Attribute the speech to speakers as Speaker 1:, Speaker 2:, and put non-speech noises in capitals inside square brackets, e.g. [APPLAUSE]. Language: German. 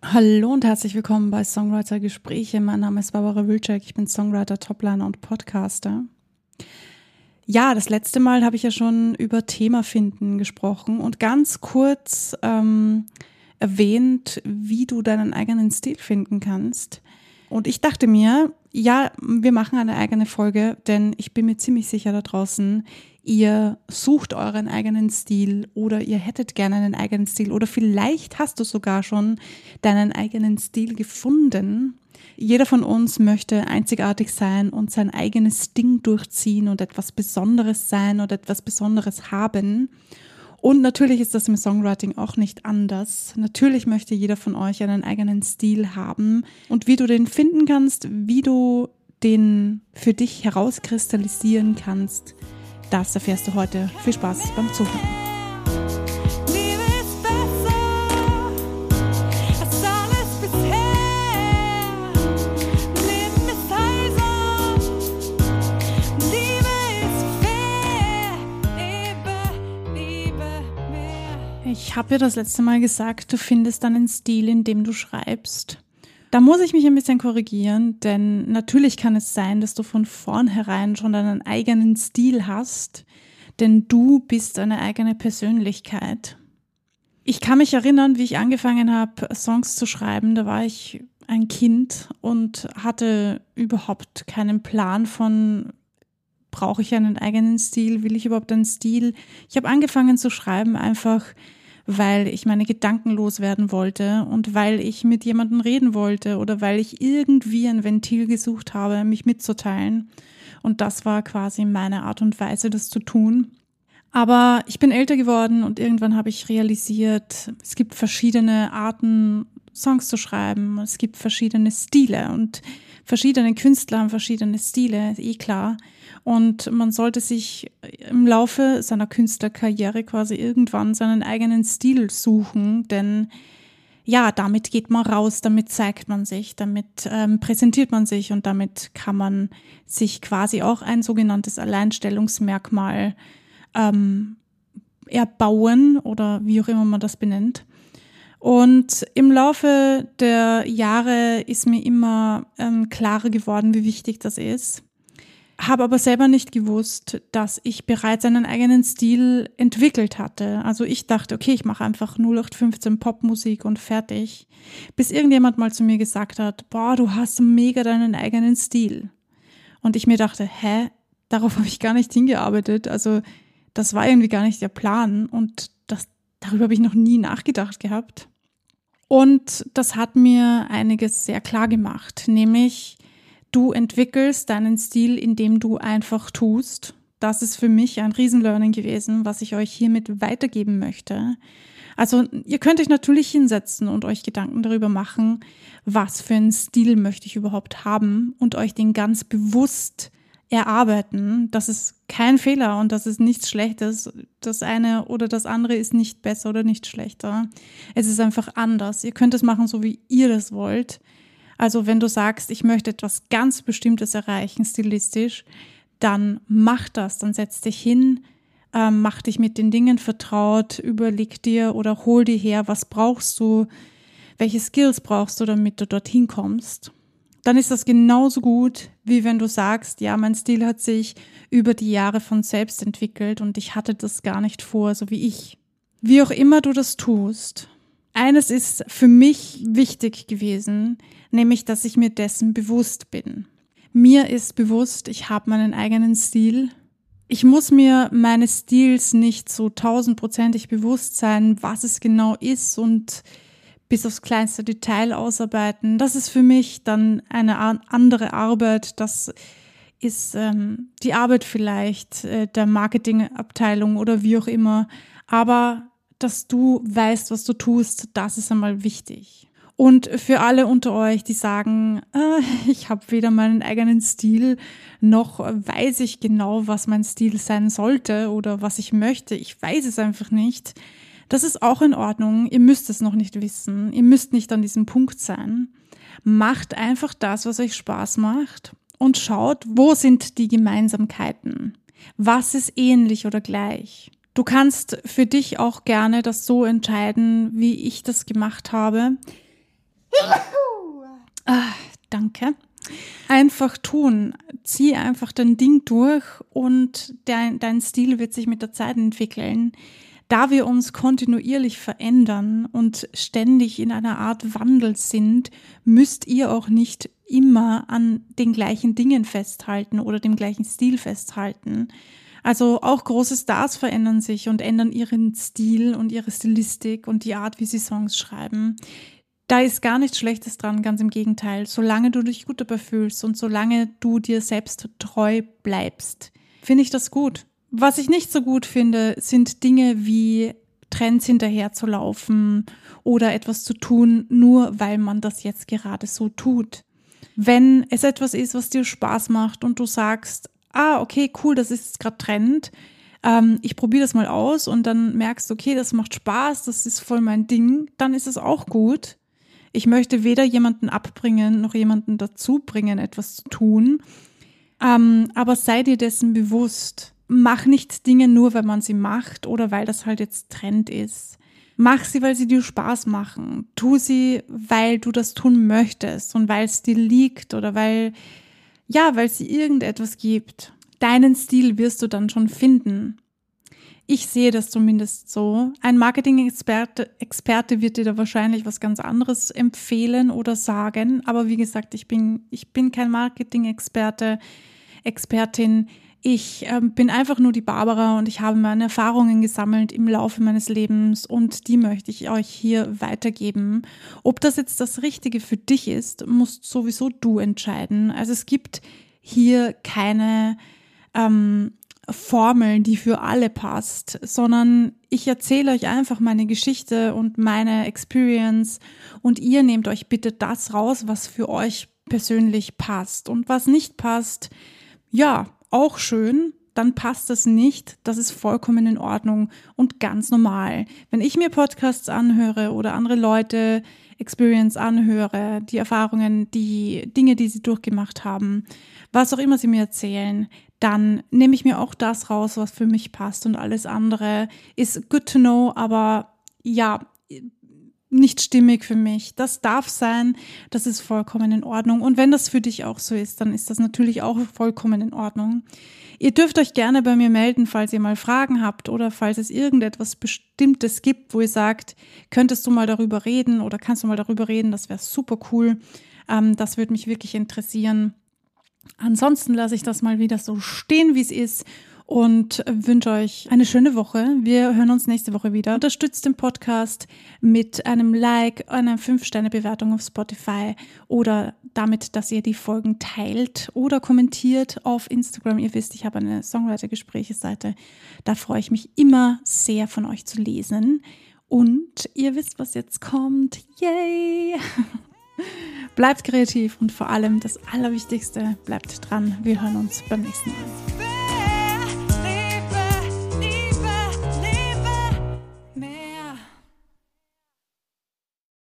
Speaker 1: Hallo und herzlich willkommen bei Songwriter Gespräche. Mein Name ist Barbara Wilczek, ich bin Songwriter, Topliner und Podcaster. Ja, das letzte Mal habe ich ja schon über Thema finden gesprochen und ganz kurz ähm, erwähnt, wie du deinen eigenen Stil finden kannst. Und ich dachte mir, ja, wir machen eine eigene Folge, denn ich bin mir ziemlich sicher da draußen, ihr sucht euren eigenen Stil oder ihr hättet gerne einen eigenen Stil oder vielleicht hast du sogar schon deinen eigenen Stil gefunden. Jeder von uns möchte einzigartig sein und sein eigenes Ding durchziehen und etwas Besonderes sein oder etwas Besonderes haben. Und natürlich ist das im Songwriting auch nicht anders. Natürlich möchte jeder von euch einen eigenen Stil haben. Und wie du den finden kannst, wie du den für dich herauskristallisieren kannst, das erfährst du heute. Viel Spaß beim Zuhören. Habe ja das letzte Mal gesagt, du findest deinen Stil, in dem du schreibst. Da muss ich mich ein bisschen korrigieren, denn natürlich kann es sein, dass du von vornherein schon deinen eigenen Stil hast, denn du bist eine eigene Persönlichkeit. Ich kann mich erinnern, wie ich angefangen habe, Songs zu schreiben. Da war ich ein Kind und hatte überhaupt keinen Plan von, brauche ich einen eigenen Stil, will ich überhaupt einen Stil. Ich habe angefangen zu schreiben einfach, weil ich meine Gedanken loswerden wollte und weil ich mit jemandem reden wollte oder weil ich irgendwie ein Ventil gesucht habe, mich mitzuteilen. Und das war quasi meine Art und Weise, das zu tun. Aber ich bin älter geworden und irgendwann habe ich realisiert, es gibt verschiedene Arten, Songs zu schreiben. Es gibt verschiedene Stile und verschiedene Künstler haben verschiedene Stile, eh klar. Und man sollte sich im Laufe seiner Künstlerkarriere quasi irgendwann seinen eigenen Stil suchen, denn ja, damit geht man raus, damit zeigt man sich, damit ähm, präsentiert man sich und damit kann man sich quasi auch ein sogenanntes Alleinstellungsmerkmal ähm, erbauen oder wie auch immer man das benennt. Und im Laufe der Jahre ist mir immer ähm, klarer geworden, wie wichtig das ist habe aber selber nicht gewusst, dass ich bereits einen eigenen Stil entwickelt hatte. Also ich dachte, okay, ich mache einfach 0815 Popmusik und fertig. Bis irgendjemand mal zu mir gesagt hat, boah, du hast mega deinen eigenen Stil. Und ich mir dachte, hä, darauf [LAUGHS] habe ich gar nicht hingearbeitet. Also das war irgendwie gar nicht der Plan und das, darüber habe ich noch nie nachgedacht gehabt. Und das hat mir einiges sehr klar gemacht, nämlich Du entwickelst deinen Stil, indem du einfach tust. Das ist für mich ein Riesenlearning gewesen, was ich euch hiermit weitergeben möchte. Also ihr könnt euch natürlich hinsetzen und euch Gedanken darüber machen, was für einen Stil möchte ich überhaupt haben und euch den ganz bewusst erarbeiten. Das ist kein Fehler und das ist nichts Schlechtes. Das eine oder das andere ist nicht besser oder nicht schlechter. Es ist einfach anders. Ihr könnt es machen, so wie ihr das wollt. Also wenn du sagst, ich möchte etwas ganz Bestimmtes erreichen, stilistisch, dann mach das, dann setz dich hin, ähm, mach dich mit den Dingen vertraut, überleg dir oder hol dir her, was brauchst du, welche Skills brauchst du, damit du dorthin kommst. Dann ist das genauso gut, wie wenn du sagst, ja, mein Stil hat sich über die Jahre von selbst entwickelt und ich hatte das gar nicht vor, so wie ich. Wie auch immer du das tust, eines ist für mich wichtig gewesen, nämlich dass ich mir dessen bewusst bin. Mir ist bewusst, ich habe meinen eigenen Stil. Ich muss mir meines Stils nicht so tausendprozentig bewusst sein, was es genau ist und bis aufs kleinste Detail ausarbeiten. Das ist für mich dann eine andere Arbeit. Das ist ähm, die Arbeit vielleicht äh, der Marketingabteilung oder wie auch immer. Aber dass du weißt, was du tust, das ist einmal wichtig. Und für alle unter euch, die sagen, äh, ich habe weder meinen eigenen Stil, noch weiß ich genau, was mein Stil sein sollte oder was ich möchte. Ich weiß es einfach nicht. Das ist auch in Ordnung. Ihr müsst es noch nicht wissen. Ihr müsst nicht an diesem Punkt sein. Macht einfach das, was euch Spaß macht und schaut, wo sind die Gemeinsamkeiten? Was ist ähnlich oder gleich? Du kannst für dich auch gerne das so entscheiden, wie ich das gemacht habe. Ah, danke. Einfach tun. Zieh einfach dein Ding durch und dein, dein Stil wird sich mit der Zeit entwickeln. Da wir uns kontinuierlich verändern und ständig in einer Art Wandel sind, müsst ihr auch nicht immer an den gleichen Dingen festhalten oder dem gleichen Stil festhalten. Also auch große Stars verändern sich und ändern ihren Stil und ihre Stilistik und die Art, wie sie Songs schreiben. Da ist gar nichts Schlechtes dran, ganz im Gegenteil. Solange du dich gut dabei fühlst und solange du dir selbst treu bleibst, finde ich das gut. Was ich nicht so gut finde, sind Dinge wie Trends hinterherzulaufen oder etwas zu tun, nur weil man das jetzt gerade so tut. Wenn es etwas ist, was dir Spaß macht und du sagst, ah, okay, cool, das ist jetzt gerade Trend, ähm, ich probiere das mal aus und dann merkst, du, okay, das macht Spaß, das ist voll mein Ding, dann ist es auch gut. Ich möchte weder jemanden abbringen noch jemanden dazu bringen, etwas zu tun. Ähm, aber sei dir dessen bewusst. Mach nicht Dinge nur, weil man sie macht oder weil das halt jetzt Trend ist. Mach sie, weil sie dir Spaß machen. Tu sie, weil du das tun möchtest und weil es dir liegt oder weil, ja, weil sie irgendetwas gibt. Deinen Stil wirst du dann schon finden. Ich sehe das zumindest so. Ein Marketing-Experte Experte wird dir da wahrscheinlich was ganz anderes empfehlen oder sagen. Aber wie gesagt, ich bin, ich bin kein Marketing-Experte, Expertin. Ich äh, bin einfach nur die Barbara und ich habe meine Erfahrungen gesammelt im Laufe meines Lebens und die möchte ich euch hier weitergeben. Ob das jetzt das Richtige für dich ist, musst sowieso du entscheiden. Also es gibt hier keine ähm, Formel, die für alle passt, sondern ich erzähle euch einfach meine Geschichte und meine Experience und ihr nehmt euch bitte das raus, was für euch persönlich passt und was nicht passt, ja, auch schön, dann passt das nicht. Das ist vollkommen in Ordnung und ganz normal. Wenn ich mir Podcasts anhöre oder andere Leute Experience anhöre, die Erfahrungen, die Dinge, die sie durchgemacht haben, was auch immer sie mir erzählen, dann nehme ich mir auch das raus, was für mich passt und alles andere ist good to know, aber ja, nicht stimmig für mich. Das darf sein, das ist vollkommen in Ordnung. Und wenn das für dich auch so ist, dann ist das natürlich auch vollkommen in Ordnung. Ihr dürft euch gerne bei mir melden, falls ihr mal Fragen habt oder falls es irgendetwas Bestimmtes gibt, wo ihr sagt, könntest du mal darüber reden oder kannst du mal darüber reden, das wäre super cool. Ähm, das würde mich wirklich interessieren. Ansonsten lasse ich das mal wieder so stehen, wie es ist und wünsche euch eine schöne Woche. Wir hören uns nächste Woche wieder. Unterstützt den Podcast mit einem Like, einer 5-Sterne-Bewertung auf Spotify oder damit, dass ihr die Folgen teilt oder kommentiert auf Instagram. Ihr wisst, ich habe eine Songwriter-Gespräche-Seite. Da freue ich mich immer sehr von euch zu lesen. Und ihr wisst, was jetzt kommt. Yay! [LAUGHS] Bleibt kreativ und vor allem das Allerwichtigste, bleibt dran. Wir hören uns beim nächsten Mal.